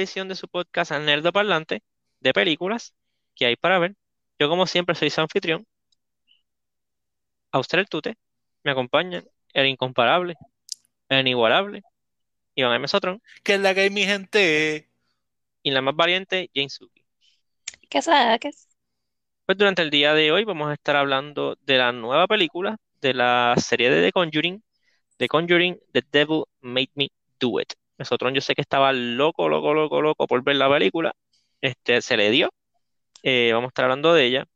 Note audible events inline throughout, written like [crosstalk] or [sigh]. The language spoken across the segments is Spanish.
edición de su podcast Al Nerdo Parlante de películas que hay para ver. Yo, como siempre, soy su anfitrión. usted el Tute. Me acompañan el incomparable, el inigualable, Iván M. Sotrón. Que es la que hay mi gente. Y la más valiente, Jane Suki. ¿Qué sabes? Pues durante el día de hoy vamos a estar hablando de la nueva película de la serie de The Conjuring, The Conjuring, The Devil Made Me Do It. Nosotros yo sé que estaba loco, loco, loco, loco por ver la película. Este, se le dio. Eh, vamos a estar hablando de ella.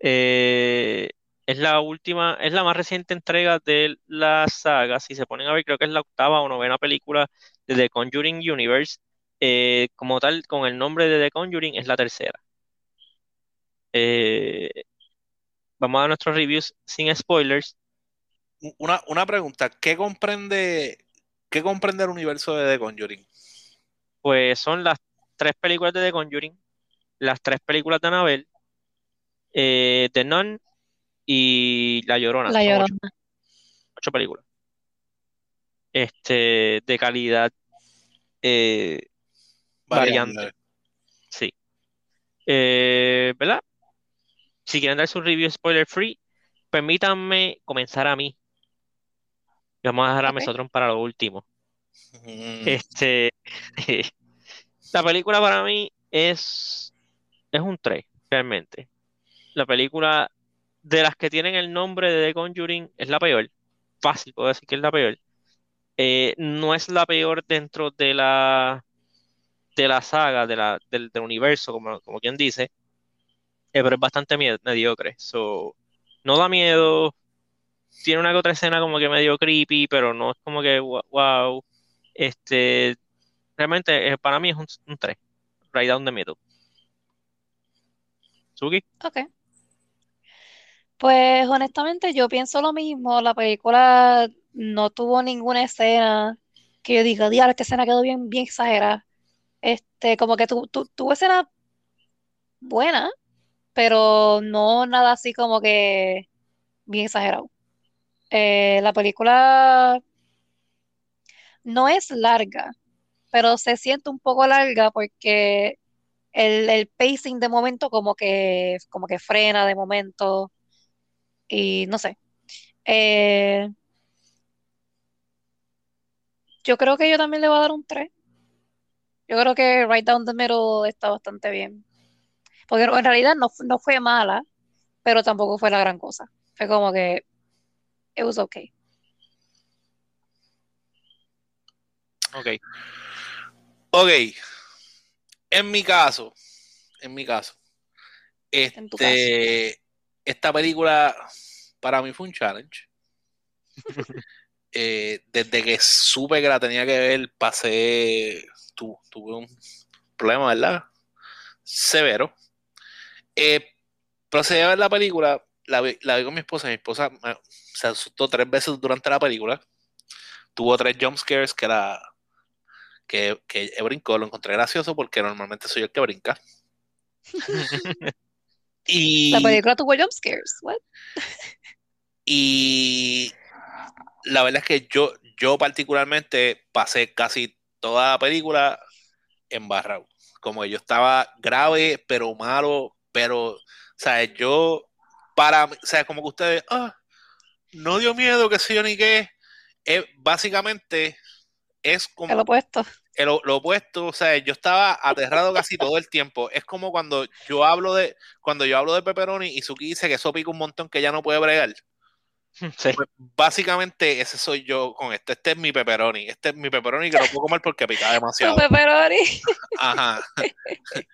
Eh, es la última, es la más reciente entrega de la saga. Si se ponen a ver, creo que es la octava o novena película de The Conjuring Universe. Eh, como tal, con el nombre de The Conjuring, es la tercera. vamos a dar nuestros reviews sin spoilers una, una pregunta, ¿qué comprende, ¿qué comprende el universo de The Conjuring? Pues son las tres películas de The Conjuring, las tres películas de Annabelle, eh, The Nun y La Llorona. La Llorona. Ocho, películas. Este, de calidad eh, variante. Sí. Eh, ¿Verdad? Si quieren dar su review spoiler free, permítanme comenzar a mí vamos a dejar a Mesotron para lo último. Mm. Este, [laughs] la película para mí es, es un 3, realmente. La película de las que tienen el nombre de The Conjuring es la peor. Fácil, puedo decir que es la peor. Eh, no es la peor dentro de la de la saga, de la, del, universo, como, como quien dice, eh, pero es bastante mediocre. So, no da miedo, tiene una que otra escena como que medio creepy, pero no es como que wow. Este, realmente eh, para mí es un, 3. Right down the middle. Suki. Ok. Pues honestamente yo pienso lo mismo. La película no tuvo ninguna escena que yo diga, diablo, esta escena quedó bien, bien exagerada. Este, como que tu, tu, tuvo escena buena, pero no nada así como que bien exagerado. Eh, la película no es larga, pero se siente un poco larga porque el, pacing de momento como que, como que frena de momento y no sé. Eh, yo creo que yo también le voy a dar un 3. Yo creo que Right Down the Middle está bastante bien. Porque en realidad no, no fue mala, pero tampoco fue la gran cosa. Fue como que it was okay. Ok. Ok. En mi caso, en mi caso, este, esta película para mí fue un challenge. [laughs] Eh, desde que supe que la tenía que ver, pasé, tuve un problema, ¿verdad? Severo. Eh, procedí a ver la película, la vi, la vi con mi esposa, mi esposa se asustó tres veces durante la película. Tuvo tres jump scares que era que, que brincó, lo encontré gracioso porque normalmente soy el que brinca. [laughs] y la película tuvo jump scares, what? [laughs] y la verdad es que yo, yo particularmente pasé casi toda la película en barra. Como que yo estaba grave, pero malo, pero, o sea, yo para, o sea, como que ustedes, ah, no dio miedo, que sé yo ni qué. básicamente es como. El opuesto. lo opuesto, o sea, yo estaba aterrado casi todo el tiempo. Es como cuando yo hablo de cuando yo hablo de pepperoni y Suki dice que eso pica un montón que ya no puede bregar. [laughs] Pues, básicamente ese soy yo con esto. Este es mi pepperoni. Este es mi pepperoni que no puedo comer porque pica demasiado. pepperoni. Ajá. [laughs]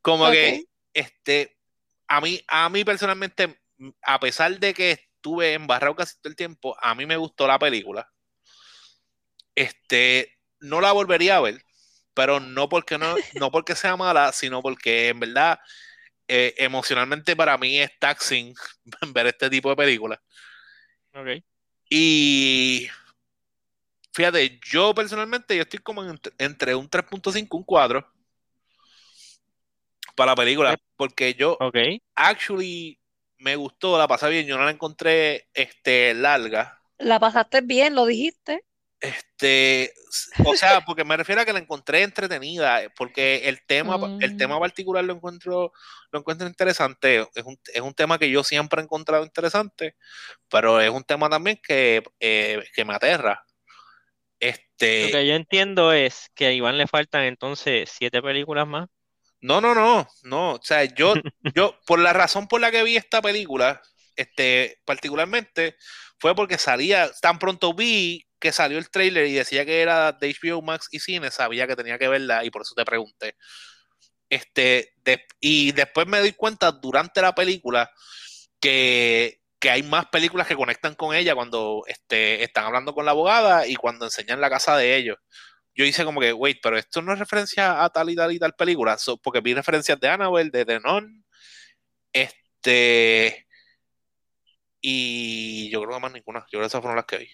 como que este a mí a mí personalmente a pesar de que estuve embarrado casi todo el tiempo. A mí me gustó la película. Este, no la volvería a ver, pero no porque, no, [laughs] no porque sea mala, sino porque en verdad eh, emocionalmente para mí es taxing [laughs] ver este tipo de películas. Ok. Y fíjate, yo personalmente yo estoy como entre un 3.5 y un 4 para la película, porque yo okay. actually me gustó, la pasé bien, yo no la encontré este, larga. la pasaste bien, lo dijiste. Este, o sea, [laughs] porque me refiero a que la encontré entretenida, eh, porque el tema, el Mm. tema particular lo encuentro, lo encuentro interesante. Es un, es un tema que yo siempre he encontrado interesante, pero es un tema también que, eh, que me aterra. Lo Este, que yo entiendo es que a Iván le faltan entonces siete películas más. No, no, no, no. O sea, yo, [laughs] yo, por la razón por la que vi esta película, este, particularmente, fue porque salía, tan pronto vi que salió el trailer y decía que era de HBO Max y cine, sabía que tenía que verla y por eso te pregunté. Este, de- y después me doy cuenta durante la película que, que hay más películas que conectan con ella cuando este, están hablando con la abogada y cuando enseñan la casa de ellos. Yo hice como que, wait, pero esto no es referencia a tal y tal y tal película, So, porque vi referencias de Annabelle, de The Nun, este, y yo creo que más ninguna, yo creo que esas fueron las que vi,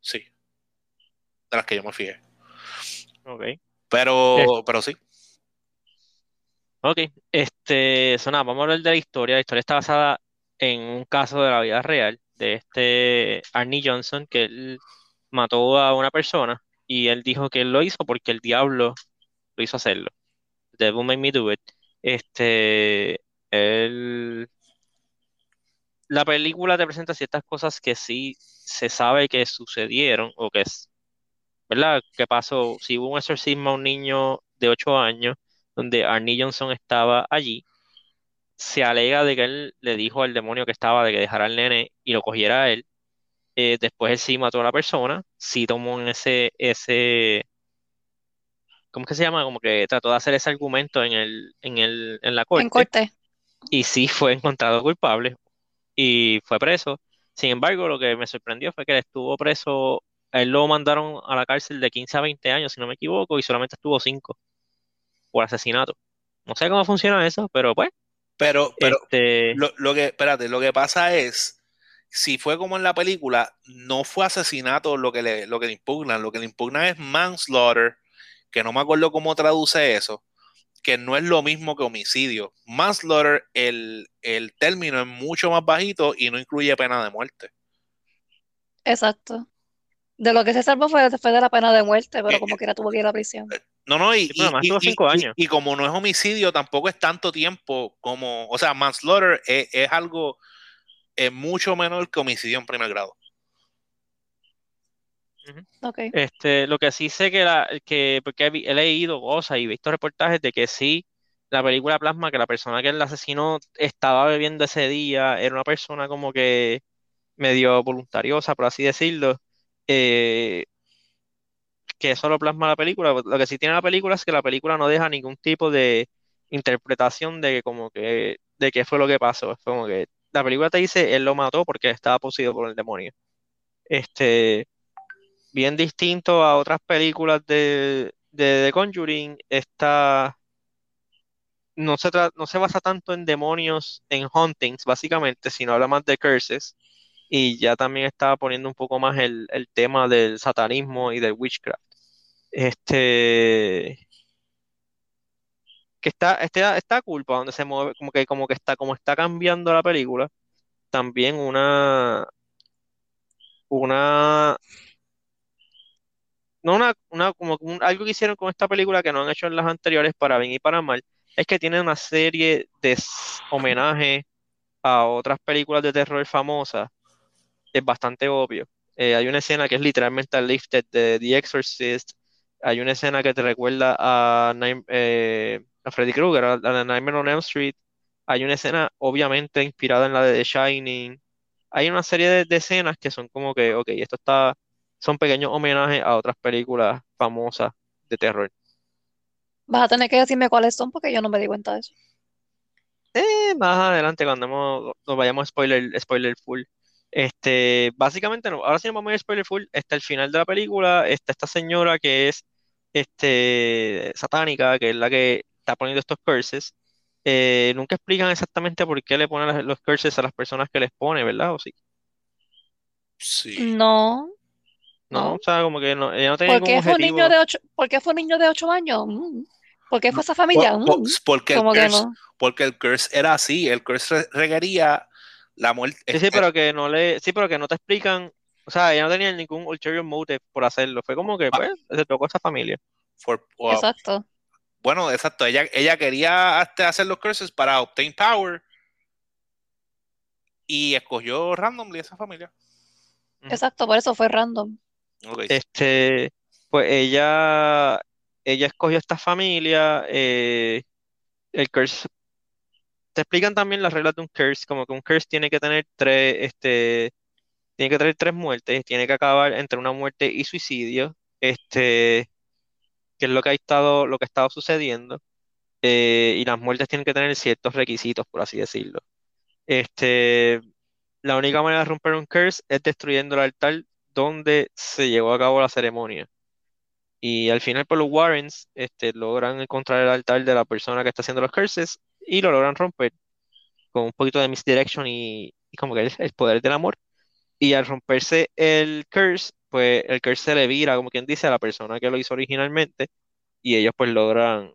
sí, de las que yo me fijé, Ok. pero, pero sí, Ok. Este, so nada, vamos a hablar de la historia. La historia está basada en un caso de la vida real de este Arnie Johnson, que él mató a una persona y él dijo que él lo hizo porque el diablo lo hizo hacerlo. The devil made me do it. Este, él, la película te presenta ciertas cosas que sí se sabe que sucedieron o que es, ¿verdad? ¿Qué pasó? Si hubo un exorcismo a un niño de 8 años donde Arnie Johnson estaba allí, se alega de que él le dijo al demonio que estaba de que dejara al nene y lo cogiera a él. Eh, después él sí mató a la persona, sí tomó en ese, ese, ¿cómo es que se llama? Como que trató de hacer ese argumento en el, en el, en la En corte corte. y sí fue encontrado culpable y fue preso. Sin embargo, lo que me sorprendió fue que él estuvo preso, él lo mandaron a la cárcel de 15 a 20 años, si no me equivoco, y solamente estuvo 5 por asesinato. No sé cómo funciona eso, pero pues, pero, pero este, lo, lo que, espérate, lo que pasa es, si fue como en la película, no fue asesinato lo que le, lo que le impugnan, lo que le impugnan es manslaughter, que no me acuerdo cómo traduce eso, que no es lo mismo que homicidio. Manslaughter, el, el término es mucho más bajito y no incluye pena de muerte. Exacto. De lo que se salvó fue, fue de la pena de muerte, pero Eh, como quiera tuvo que ir a la prisión. No, no, y, Sí, pero además y- tuvo y- cinco y- años. y como no es homicidio, tampoco es tanto tiempo como, o sea, manslaughter es, es algo es mucho menor que homicidio en primer grado. Ok. Este, lo que sí sé que, la, que porque he, leído cosas y visto reportajes de que sí, la película plasma que la persona que él asesinó estaba bebiendo ese día, era una persona como que medio voluntariosa, por así decirlo, eh, que eso lo plasma la película. Lo que sí tiene la película es que la película no deja ningún tipo de interpretación de que como que de qué fue lo que pasó. Es como que la película te dice él lo mató porque estaba poseído por el demonio. Este bien distinto a otras películas de, de The Conjuring, esta no se, no se basa tanto en demonios, en hauntings, básicamente, sino habla más de curses. Y ya también estaba poniendo un poco más el, el tema del satanismo y del witchcraft. Este, que está, este, está cool, para donde se mueve, como que, como que está, como está cambiando la película, también una, una no una, una como algo que hicieron con esta película que no han hecho en las anteriores para bien y para mal, es que tiene una serie de homenajes a otras películas de terror famosas. Es bastante obvio. Eh, hay una escena que es literalmente Lifted de The Exorcist. Hay una escena que te recuerda a, eh, a Freddy Krueger, a, a Nightmare on Elm Street. Hay una escena obviamente inspirada en la de The Shining. Hay una serie de, de escenas que son como que, ok, esto está, son pequeños homenajes a otras películas famosas de terror. Vas a tener que decirme cuáles son porque yo no me di cuenta de eso. Eh, más adelante, cuando hemos- nos vayamos a spoiler, spoiler full. Este, básicamente, no, ahora sí nos vamos a ir a spoiler full. Está el final de la película, está esta señora que es este, satánica, que es la que está poniendo estos curses. Eh, nunca explican exactamente por qué le ponen los curses a las personas que les pone, ¿verdad? ¿O sí? Sí. No, No, o sea, como que no, ella no tiene ¿Por qué fue un niño de ocho, por qué fue un niño de ocho años? Mm. ¿Por qué fue esa familia? por- por- Mm. porque, el Como que curse, no. porque el curse era así, el curse re- requería la muerte. Sí, sí, pero que no le, sí, pero que no te explican, O sea, ella no tenía ningún ulterior motive por hacerlo. Fue como que, Ah. pues, se tocó esa familia. For- Exacto. Bueno, exacto. Ella, ella quería hacer los curses para obtain power. Y escogió randomly esa familia. Exacto, por eso fue random. Este, pues ella, ella escogió esta familia. eh, el curse. Te explican también las reglas de un curse, como que un curse tiene que tener tres, este, tiene que tener tres muertes, tiene que acabar entre una muerte y suicidio, este, que es lo que ha estado, lo que ha estado sucediendo, eh, y las muertes tienen que tener ciertos requisitos, por así decirlo. Este, la única manera de romper un curse es destruyendo el altar donde se llevó a cabo la ceremonia. Y al final, por los Warrens, este, logran encontrar el altar de la persona que está haciendo los curses y lo logran romper con un poquito de misdirection y, y como que el, el poder del amor. Y al romperse el curse, pues el curse se le vira, como quien dice, a la persona que lo hizo originalmente y ellos pues logran,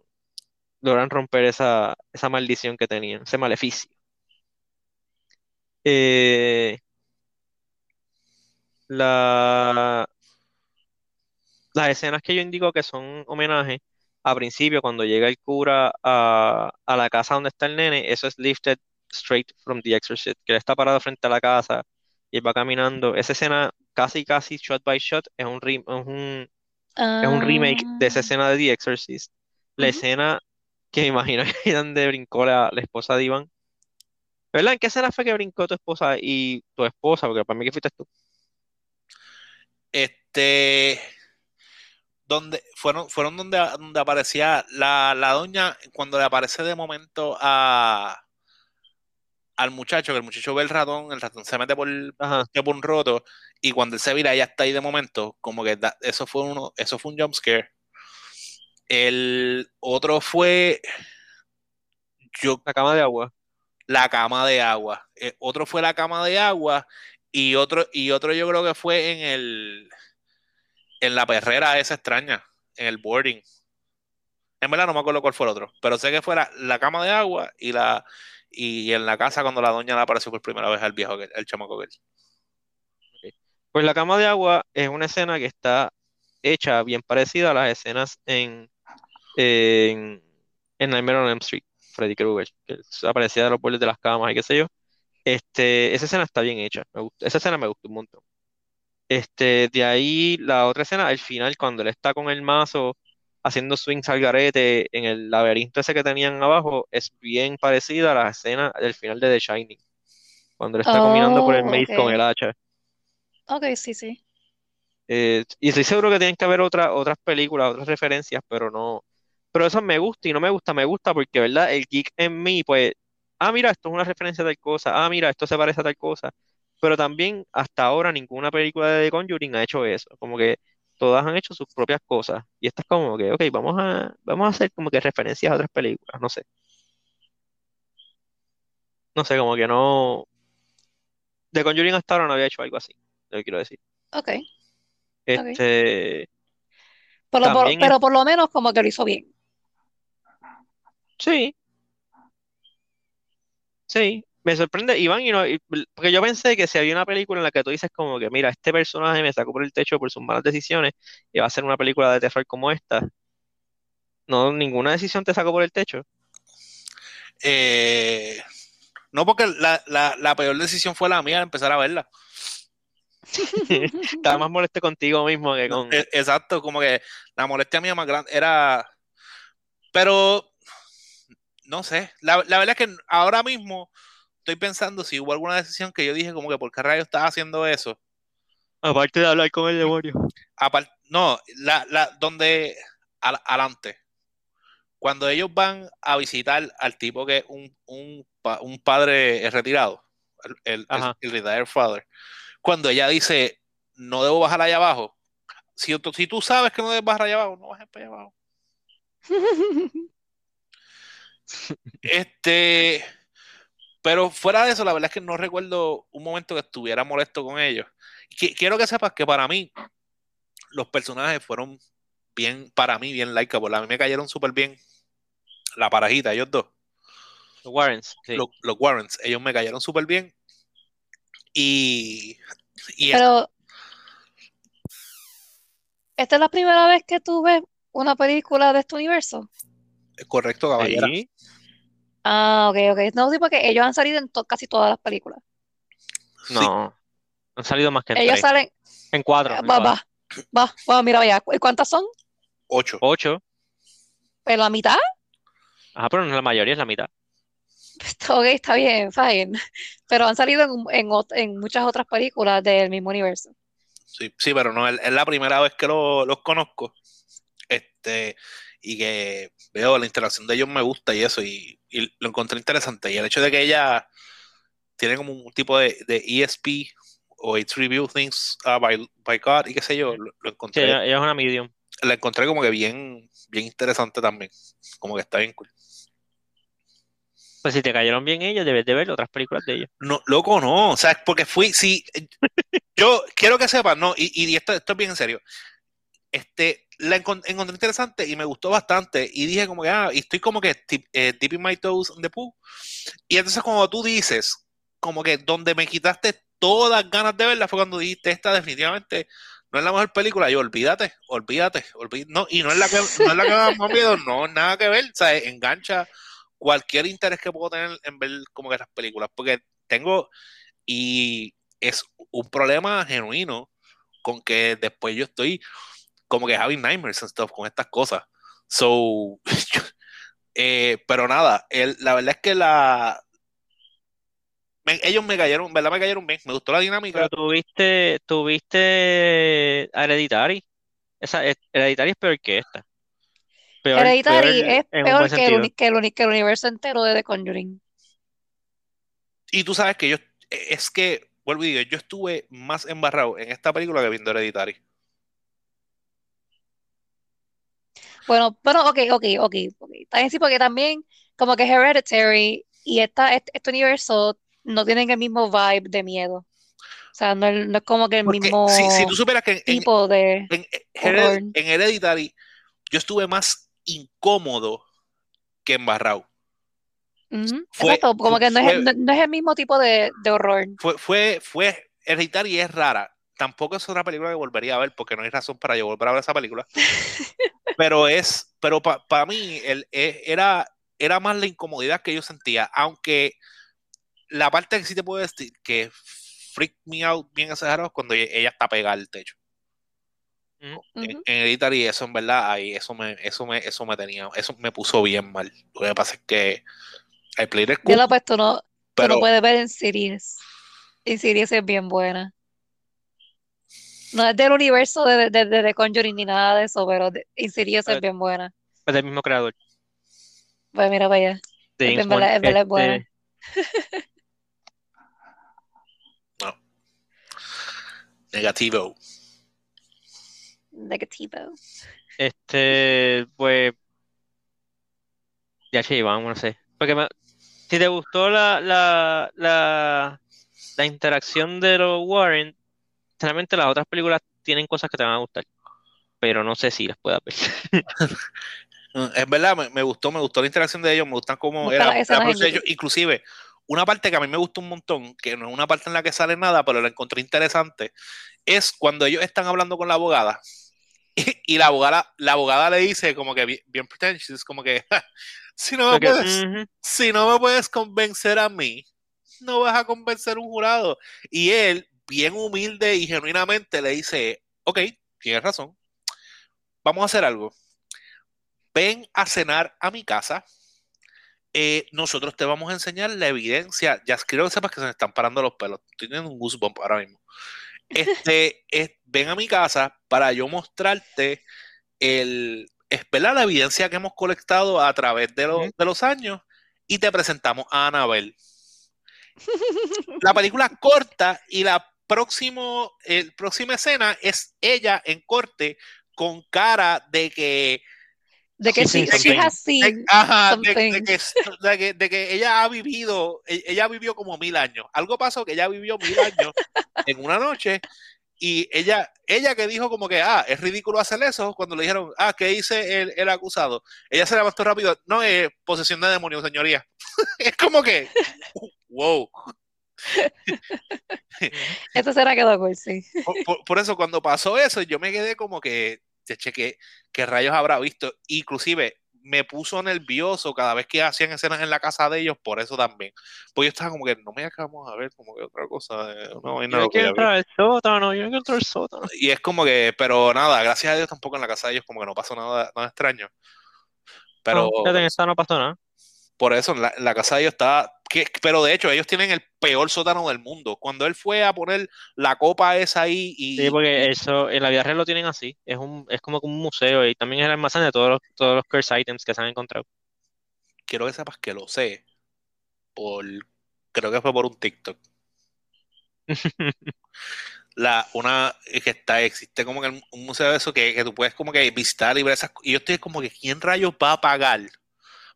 logran romper esa, esa maldición que tenían, ese maleficio. Eh, la, las escenas que yo indico que son homenaje, a principio, cuando llega el cura a, a la casa donde está el nene, eso es lifted straight from The Exorcist, que él está parado frente a la casa y él va caminando. Esa escena, casi, casi shot by shot, es un, re- es un, es un remake de esa Ah, escena de The Exorcist. La escena que me imagino que es donde brincó la, la esposa de Iván. ¿Verdad? ¿En qué escena fue que brincó tu esposa y tu esposa? Porque para mí que fuiste tú. Este. Donde, fueron, fueron donde, donde aparecía la, la doña cuando le aparece de momento a, al muchacho, que el muchacho ve el ratón, el ratón se mete por, un roto y cuando él se vira ella está ahí de momento, como que da- eso fue uno, eso fue un jump scare. El otro fue yo, La cama de agua. la cama de agua. Eh, otro fue la cama de agua y otro, y otro yo creo que fue en el en la perrera esa extraña, en el boarding. En verdad no me acuerdo cuál fue el otro, pero sé que fue la, la cama de agua y la y en la casa cuando la doña le apareció por primera vez al viejo, al chamaco aquel. Pues la cama de agua es una escena que está hecha bien parecida a las escenas en, en, en Nightmare on Elm Street, Freddy Krueger, que aparecía de los bordes de las camas y qué sé yo. Este, esa escena está bien hecha, me gustó- esa escena me gustó un montón. Este, de ahí la otra escena, al final, cuando él está con el mazo haciendo swings al garete en el laberinto ese que tenían abajo, es bien parecida a la escena del final de The Shining, cuando él está caminando por el Oh, maze con ok. el hacha. Ok, sí, sí. Eh, y estoy seguro que tienen que haber otras otras películas, otras referencias, pero no. Pero eso me gusta y no me gusta, me gusta porque, ¿verdad? El geek en mí, pues, ah, mira, esto es una referencia a tal cosa, ah, mira, esto se parece a tal cosa. Pero también, hasta ahora, ninguna película de The Conjuring ha hecho eso. Como que todas han hecho sus propias cosas. Y esta es como que, ok, vamos a, vamos a hacer como que referencias a otras películas, no sé. No sé, como que no. The Conjuring hasta ahora no había hecho algo así, lo que quiero decir. Ok. Este, por, pero por lo menos como que lo hizo bien. sí. Sí, me sorprende, Iván, y no, y- porque yo pensé que si había una película en la que tú dices como que, mira, este personaje me sacó por el techo por sus malas decisiones y va a ser una película de terror como esta, no, ninguna decisión te sacó por el techo. Eh, no, porque la, la, la peor decisión fue la mía de empezar a verla. [laughs] Estaba más molesto contigo mismo que con... E- Exacto, como que la molestia mía más grande era. Pero no sé, la, la verdad es que ahora mismo estoy pensando si hubo alguna decisión que yo dije, como que por qué rayos estaba haciendo eso. Aparte de hablar con el demonio. No, la, la, donde al- adelante. Cuando ellos van a visitar al tipo que es un, un, un padre retirado, el, el, retired father, cuando ella dice, no debo bajar allá abajo, si, tú- si tú sabes que no debes bajar allá abajo, no bajes para allá abajo. [laughs] Este, pero fuera de eso, la verdad es que no recuerdo un momento que estuviera molesto con ellos. Qui- quiero que sepas que para mí los personajes fueron bien, para mí, bien likeable. A mí me cayeron súper bien la parajita, ellos dos, Los Warrens, sí. los, los Warrens, ellos me cayeron súper bien. Y, y Pero ¿Esta es la primera vez que tú ves una película de este universo? Es correcto, caballera. Ahí. Ah, ok, ok. No, sí, porque ellos han salido en to- casi todas las películas. Sí. No. Han salido más que en Ellos tres. salen. En cuatro. en Va, va, va, va, mira, vaya. ¿Y cuántas son? Ocho. Ocho. ¿Pero la mitad? Ajá, pero no es la mayoría, es la mitad. [laughs] Ok, está bien, fine. Pero han salido en, en, muchas otras películas del mismo universo. Sí, sí, pero no, es, es la primera vez que lo- los conozco. Este, y que veo la interacción de ellos me gusta y eso, y, y lo encontré interesante. Y el hecho de que ella tiene como un tipo de, de ESP o It's Review Things uh, by, by God y qué sé yo, lo, lo Sí, encontré, ella, ella es una medium. la encontré como que bien, bien interesante también. Como que está bien cool. Pues si te cayeron bien ellos, debes de ver otras películas de ellos. No, loco, no. O sea, porque fui, sí, yo quiero que sepas, no, y, y esto, esto es bien en serio. Este, la encon- encontré interesante y me gustó bastante. Y dije como que, ah, y estoy como que eh, dipping my toes in the pool. Y entonces cuando tú dices, como que donde me quitaste todas las ganas de verla fue cuando dijiste, esta definitivamente no es la mejor película. Yo, olvídate, olvídate, olvídate. No, y no es la que, no es la que me da más miedo, [laughs] no, nada que ver. O sea, engancha cualquier interés que puedo tener en ver como que las películas. Porque tengo, y es un problema genuino con que después yo estoy como que having nightmares and stuff con estas cosas. So, [laughs] eh, pero nada, el- la verdad es que la me- ellos me cayeron, ¿verdad? Me cayeron bien, me gustó la dinámica. Pero tuviste, tuviste Hereditary. Esa, es- Hereditary es peor que esta. Peor, Hereditary peor es peor que el, que el uni- que el universo entero de The Conjuring. Y tú sabes que yo, es que, vuelvo y digo, yo estuve más embarrado en esta película que viendo Hereditary. Bueno, bueno, ok, ok, ok, bien, sí, porque también como que Hereditary y esta, este, este universo no tienen el mismo vibe de miedo. O sea, no es, no es como que el Porque mismo si, si tú supieras que en, en- tipo de... en. Hered- en Hereditary yo estuve más incómodo que. Ujú, Fue- Exacto, como que no es, fue- no, no es el mismo tipo de, de horror. Fue, fue, fue, Hereditary es rara. Tampoco es otra película que volvería a ver porque no hay razón para yo volver a ver esa película. [laughs] pero es, pero para mí el, e- era, era más la incomodidad que yo sentía, aunque la parte que sí te puedo decir que freak me out bien exagerado es cuando ella, ella está pegada al techo. Ujú. En, en Hereditary eso en verdad ahí eso me, eso me, eso me tenía, eso me puso bien mal. Lo que pasa es que I played it Yo cool, lo pues tú no, tú pero no puedes ver en Series. En Series es bien buena. No es del universo de, de, de, Conjuring ni nada de eso, pero Insidious es bien buena. Es del mismo creador. Pues mira para allá. de verdad- es Este, [laughs] buena. no. Negativo. Negativo. Este, pues. Ya che, vamos, no sé. Porque me- si te gustó la, la, la, la interacción de los Warren, realmente las otras películas tienen cosas que te van a gustar. Pero no sé si las puedas ver. [laughs] Es verdad, me, me gustó, me gustó la interacción de ellos, me gustan cómo Busca era producción de ellos. Inclusive, una parte que a mí me gustó un montón, que no es una parte en la que sale nada, pero la encontré interesante, es cuando ellos están hablando con la abogada [laughs] y, y la abogada, la abogada le dice como que bien, bien pretentious, como que [laughs] si no me Porque, puedes, ujú, si no me puedes convencer a mí, no vas a convencer a un jurado. Y él, bien humilde y genuinamente, le dice, ok, tienes razón, vamos a hacer algo. Ven a cenar a mi casa. eh, nosotros te vamos a enseñar la evidencia. Ya quiero que sepas que se me están parando los pelos. Teniendo un goosebump ahora mismo. Este, [laughs] es- ven a mi casa para yo mostrarte el, esperar la evidencia que hemos colectado a través de, los- de los años y te presentamos a Anabel. La película corta y la próximo, el próxima escena es ella en corte con cara de que De que Sí, she, sí, she has de, seen ajá, de- de que, de que- de que ella ha vivido, e- ella vivió como mil años. Algo pasó que ella vivió mil años [laughs] en una noche y ella, ella que dijo como que, ah, es ridículo hacer eso, cuando le dijeron, ah, ¿qué dice el, el acusado? Ella se levantó rápido, no es posesión de demonios, señoría. [laughs] es como que, wow. [laughs] Esto será quedó cool, sí. Por, eso cuando pasó eso, yo me quedé como que, cheque, ¿qué rayos habrá visto? Inclusive me puso nervioso cada vez que hacían escenas en la casa de ellos, por eso también. Pues yo estaba como que no me acabamos a ver como que otra cosa. Eh, no, yo quiero entrar al sótano, yo quiero entrar al sótano. Y es como que, pero nada, gracias a Dios tampoco en la casa de ellos como que no pasó nada, nada extraño. Pero... No, en esta no pasó nada. Por eso, en la, casa de ellos está. Que, pero de hecho, ellos tienen el peor sótano del mundo. Cuando él fue a poner la copa esa ahí. Y, sí, porque eso en la vida real lo tienen así. Es, un, es como un museo y también es el almacén de todos los, todos los curse items que se han encontrado. Quiero que sepas que lo sé. Por, creo que fue por un TikTok. [laughs] la, una que está, existe como que un museo de eso que, que tú puedes como que visitar y ver esas y yo estoy como que quién rayos va a pagar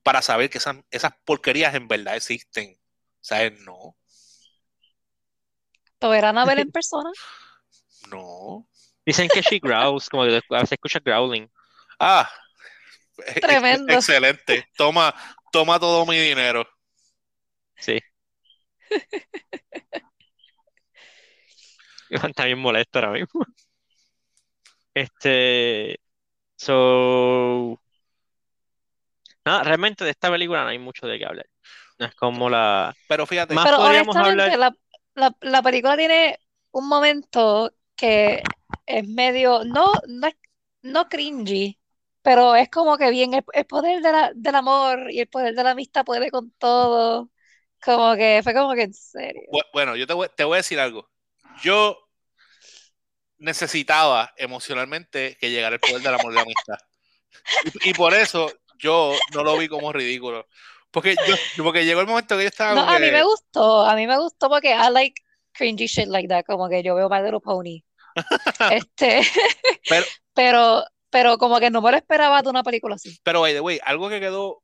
para saber que esas, esas porquerías en verdad existen. ¿Sabes? No. ¿Lo verán a ver en [laughs] persona? No. Dicen que she growls, como que a veces escucha growling. Ah. Tremendo. [laughs] Excelente. Toma, toma todo mi dinero. Sí. [laughs] Está bien molesto ahora mismo. Este. So. No, realmente de esta película no hay mucho de qué hablar. No es como la. Pero fíjate, más Pero honestamente, la, la, la, película tiene un momento que es medio. No, no, no cringy, pero es como que bien. El, poder de la, del amor y el poder de la amistad puede con todo. Como que fue como que en serio. Bueno, yo te voy, te voy a decir algo. Yo necesitaba emocionalmente que llegara el poder del amor y la amistad. y, por eso yo no lo vi como ridículo. Porque, yo, porque llegó el momento que yo estaba. No, a mí me gustó, a mí me gustó porque I like cringy shit like that, como que yo veo My Little Pony. [laughs] este, [laughs] pero, pero, pero como que no me lo esperaba de una película así. Pero, by the way, algo que quedó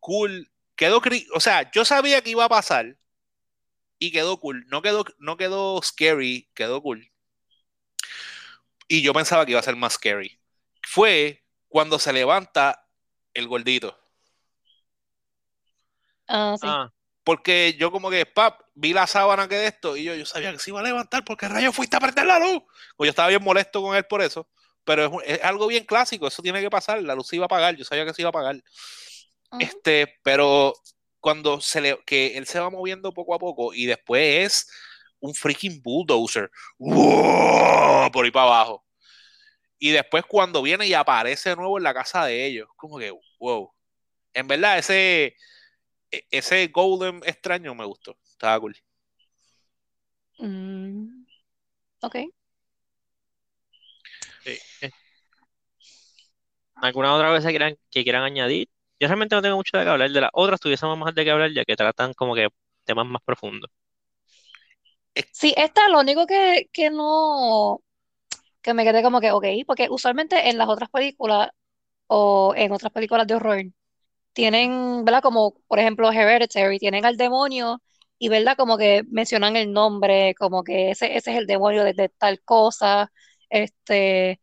cool, quedó, o sea, yo sabía que iba a pasar y quedó cool, no quedó, no quedó scary, quedó cool. Y yo pensaba que iba a ser más scary. Fue cuando se levanta el gordito. Ah, sí. Ah. Porque yo como que, pap, vi la sábana que de esto y yo, yo sabía que se iba a levantar porque rayo fuiste a prender la luz. Pues yo estaba bien molesto con él por eso. Pero es, algo bien clásico, eso tiene que pasar, la luz se iba a apagar, yo sabía que se iba a apagar. Este, pero cuando se le, que él se va moviendo poco a poco y después es un freaking bulldozer. Por ahí para abajo. Y después cuando viene y aparece de nuevo en la casa de ellos, como que, wow. En verdad, ese, e, ese Golden extraño me gustó. Estaba cool. Mm, ok. Eh, eh. ¿Alguna otra cosa que quieran, que quieran añadir? Yo realmente no tengo mucho de qué hablar. De las otras tuviésemos más de qué hablar ya que tratan como que temas más profundos. Sí, esta lo único que, que no que me quedé como que, ok, porque usualmente en las otras películas o en otras películas de horror tienen, ¿verdad? Como por ejemplo Hereditary, tienen al demonio y, ¿verdad? Como que mencionan el nombre, como que ese, ese es el demonio de, tal cosa, este,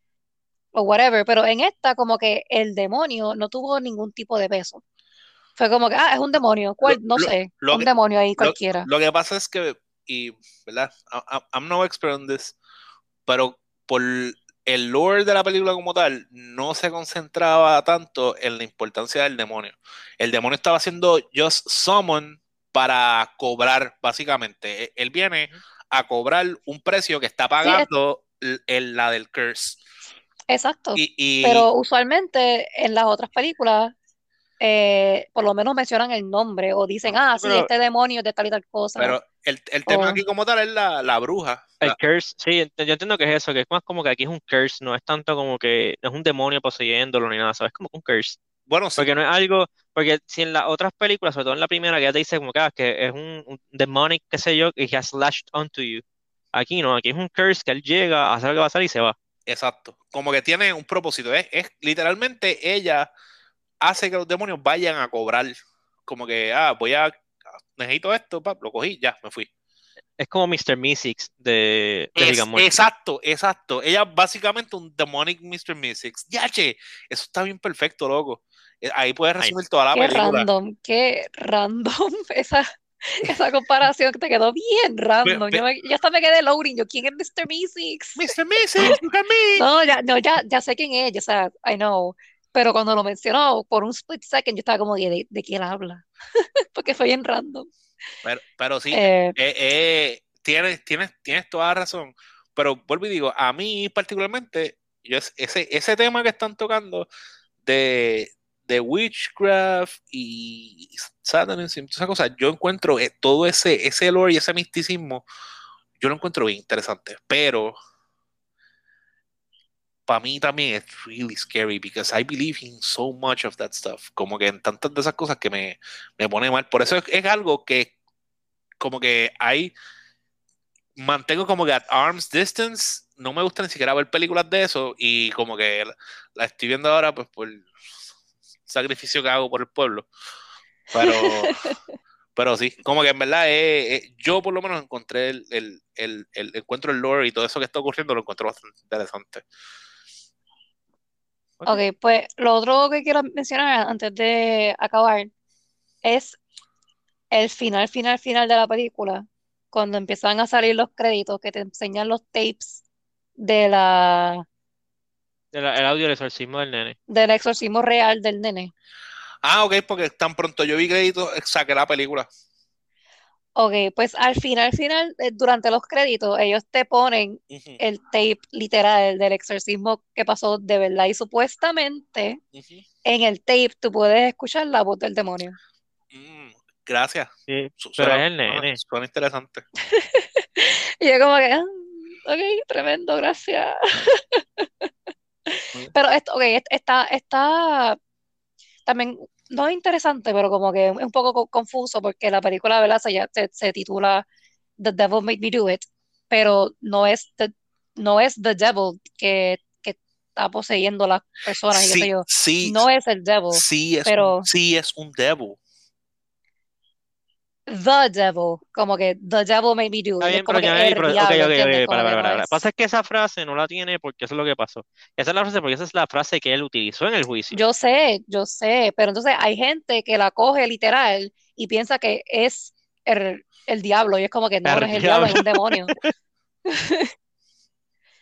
o whatever, pero en esta como que el demonio no tuvo ningún tipo de peso. Fue como que, ah, es un demonio, ¿cuál? no sé, un demonio ahí cualquiera. Lo, que pasa es que, y, ¿verdad? I'm no expert on this, pero por el lore de la película como tal, no se concentraba tanto en la importancia del demonio. El demonio estaba haciendo just summon para cobrar, básicamente. E, él viene a cobrar un precio que está pagando la del curse. Exacto. Pero usualmente en las otras películas eh, por lo menos mencionan el nombre o dicen, ah, sí, este demonio de tal y tal cosa. Pero el, el tema aquí como tal es la, la bruja. El curse, sí, yo entiendo que es eso, que es más como que aquí es un curse, no es tanto como que es un demonio poseyéndolo ni nada, ¿sabes? Como un curse. Bueno, sí. Porque no es algo, porque si en las otras películas, sobre todo en la primera, que ya te dice como que, ah, que es un, un demonic, qué sé yo, que has lashed onto you. Aquí no, aquí es un curse que él llega, a hacer lo que va a hacer y se va. Exacto. Como que tiene un propósito. Es, es literalmente ella hace que los demonios vayan a cobrar. Como que, ah, voy a, necesito esto, lo cogí, ya, me fui. Es como Mr. Mystics de, Exacto, exacto. Ella básicamente un demonic Mr. Mystics. Ya, che, eso está bien perfecto, loco. Eh, ahí puedes resumir toda la qué Random, qué random [laughs] esa. Esa comparación te quedó bien random. Yo, me- yo hasta me quedé loading. Yo, ¿quién es Mr. Meeseeks? Mr. Mrs. Look at me. No, ya, no, ya, ya sé quién es, o sea, I know. Pero cuando lo mencionó, por un split second, yo estaba como, ¿de, de, quién habla? [laughs] Porque fue bien random. Pero, pero sí, Eh, eh, eh, tienes, tienes, tienes toda razón. Pero vuelvo y digo, a mí particularmente, yo es- ese, ese tema que están tocando de, de witchcraft y satanism, todas esas cosas, yo encuentro eh, todo ese, ese lore y ese misticismo, yo lo encuentro bien interesante. Pero para mí también es really scary because I believe in so much of that stuff. Como que en tantas de esas cosas que me, me pone mal. Por eso es, es algo que como que hay mantengo como que at arm's distance. No me gusta ni siquiera ver películas de eso y como que la, la estoy viendo ahora pues por el sacrificio que hago por el pueblo. Pero, [laughs] pero sí, como que en verdad eh, eh, yo por lo menos encontré el, el, el, el- encuentro el lore y todo eso que está ocurriendo lo encuentro bastante interesante. Ok, pues lo otro que quiero mencionar antes de acabar es el final, final, final de la película, cuando empiezan a salir los créditos que te enseñan los tapes de la, el audio del exorcismo del nene. del exorcismo real del nene. Ah, ok, porque tan pronto yo vi créditos, saqué la película. Ok, pues al final, final, eh, durante los créditos, ellos te ponen el tape literal del exorcismo que pasó de verdad y supuestamente en el tape tú puedes escuchar la voz del demonio. Mm, gracias. Sí, Su- pero suena- es el suena- nene. suena interesante. [laughs] Y yo como que, ah, ok, tremendo, gracias. [laughs] Pero esto, ok, est- está, está también, no es interesante, pero como que es un poco co- confuso porque la película, ¿verdad? Se, se, se titula The Devil Made Me Do It, pero no es the, no es the devil que, que está poseyendo las personas y qué sé Sí, yo. sí, No es el devil, sí es pero- un, sí es un devil. The devil, como que the devil made me do bien, Es como pero que el pero- para, para, para. es- Pasa es que esa frase no la tiene porque eso es lo que pasó. Esa es la frase porque esa es la frase que él utilizó en el juicio. Yo sé, yo sé, pero entonces hay gente que la coge literal y piensa que es el, el diablo y es como que no, El no es el diablo, es un demonio. [laughs]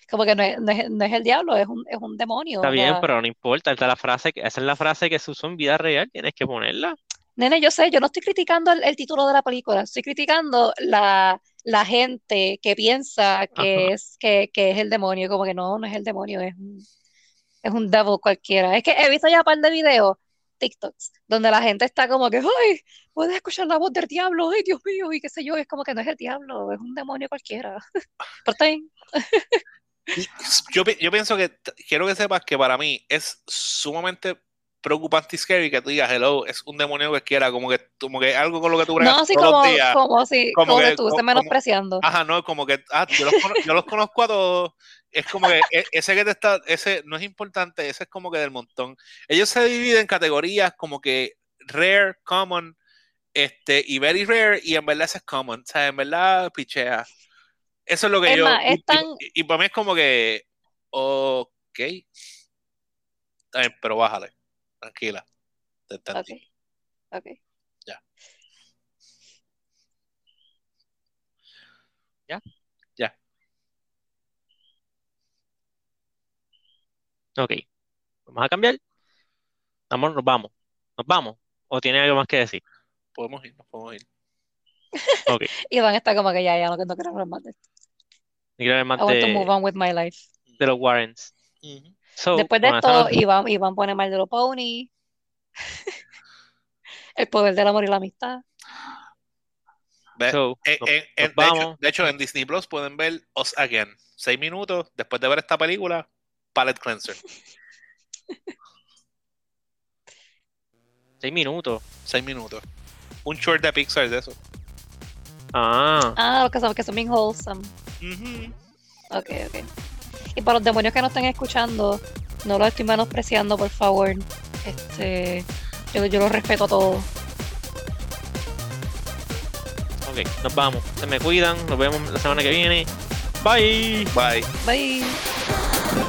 Como que no es, no es, no es el diablo, es un, es un demonio. Está bien, sea, pero no importa. Esta es la frase que, esa es la frase que se usó en vida real. Tienes que ponerla. Nene, yo sé, yo no estoy criticando el, el título de la película, estoy criticando la, la gente que piensa que Ajá. es, que, que es el demonio, como que no, no es el demonio, es un, es un devil cualquiera. Es que he visto ya un par de videos, TikToks, donde la gente está como que, ay, puedes escuchar la voz del diablo, ay, Dios mío, y qué sé yo, es como que no es el diablo, es un demonio cualquiera. [laughs] Pero está bien. [laughs] Y yo, pi- yo pienso que quiero que sepas que para mí es sumamente preocupante y scary que tú digas, hello, es un demonio que quiera, como que, como que algo con lo que tú bregas No, así todos como, los días. como si, como como que- que estuviese como- menospreciando. Ajá, no, como que, ah, yo los, cono- yo los conozco a todos. Es como que e- ese que te está, ese no es importante, ese es como que del montón. Ellos se dividen en categorías como que rare, common, este, y very rare, y en verdad ese es common. O sea, en verdad, pichea. Eso es lo que Es yo. más, y, es tan- y- y para mí es como que, ok. Pero bájale. Tranquila. Te entendí. Ok, ok. Ya. ¿Ya? Ya. Ok. Vamos a cambiar. Vamos, nos vamos. Nos vamos. ¿O tiene algo más que decir? Podemos ir, nos podemos ir. [laughs] Ok. [laughs] Iván está como que ya, ya, no, no quiero hablar más de esto. Quiero ver más I want to de, move on with my life. de los Warrens. Ujú. So, Después de esto, Iván, Iván pone My Little Pony. [laughs] El poder del amor y la amistad. So, Eh, eh, eh, de, hecho, vamos. de hecho, en Disney Plus pueden ver Us Again. Seis minutos después de ver esta película, Palette Cleanser. [laughs] Seis minutos. Seis minutos. Un short de Pixar de eso. Ah, Ah, los que son, que son bien wholesome. Ok, ok. Y para los demonios que no están escuchando, no los estoy menospreciando, por favor. Este, yo, yo los respeto a todos. ok. Nos vamos. Se me cuidan. Nos vemos la semana que viene. Bye. Bye. Bye.